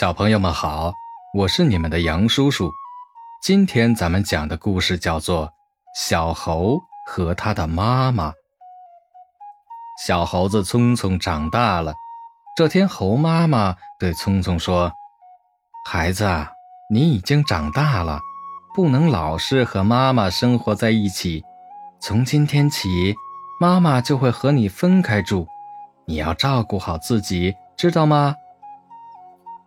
小朋友们好，我是你们的杨叔叔。今天咱们讲的故事叫做《小猴和他的妈妈》。小猴子聪聪长大了，这天，猴妈妈对聪聪说：“孩子，你已经长大了，不能老是和妈妈生活在一起。从今天起，妈妈就会和你分开住，你要照顾好自己，知道吗？”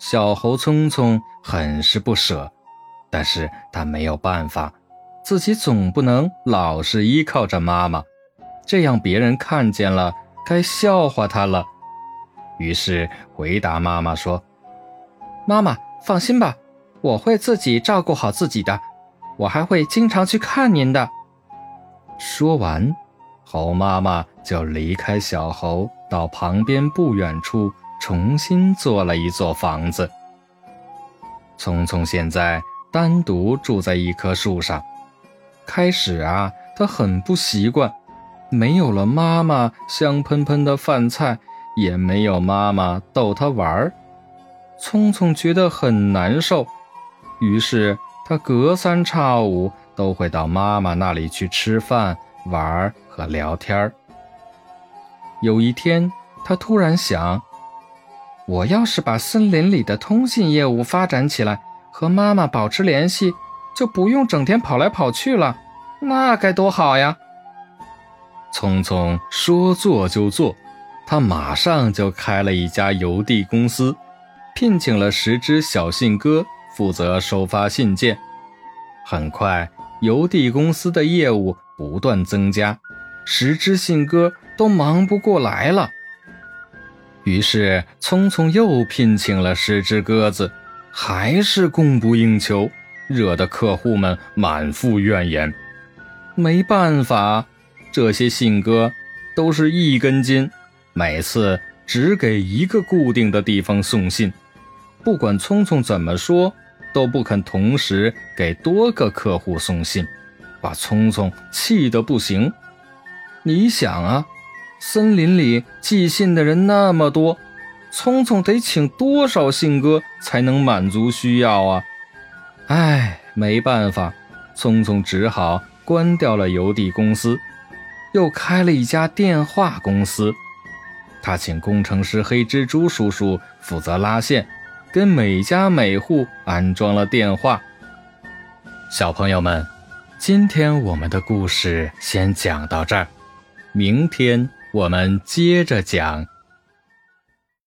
小猴聪聪很是不舍，但是他没有办法，自己总不能老是依靠着妈妈，这样别人看见了该笑话他了。于是回答妈妈说：“妈妈放心吧，我会自己照顾好自己的，我还会经常去看您的。”说完，猴妈妈就离开小猴，到旁边不远处。重新做了一座房子。聪聪现在单独住在一棵树上。开始啊，他很不习惯，没有了妈妈香喷喷的饭菜，也没有妈妈逗他玩儿，聪聪觉得很难受。于是他隔三差五都会到妈妈那里去吃饭、玩儿和聊天儿有一天，他突然想。我要是把森林里的通信业务发展起来，和妈妈保持联系，就不用整天跑来跑去了，那该多好呀！聪聪说做就做，他马上就开了一家邮递公司，聘请了十只小信鸽负责收发信件。很快，邮递公司的业务不断增加，十只信鸽都忙不过来了。于是，聪聪又聘请了十只鸽子，还是供不应求，惹得客户们满腹怨言。没办法，这些信鸽都是一根筋，每次只给一个固定的地方送信，不管聪聪怎么说，都不肯同时给多个客户送信，把聪聪气得不行。你想啊。森林里寄信的人那么多，聪聪得请多少信鸽才能满足需要啊？哎，没办法，聪聪只好关掉了邮递公司，又开了一家电话公司。他请工程师黑蜘蛛叔叔负责拉线，给每家每户安装了电话。小朋友们，今天我们的故事先讲到这儿，明天。我们接着讲。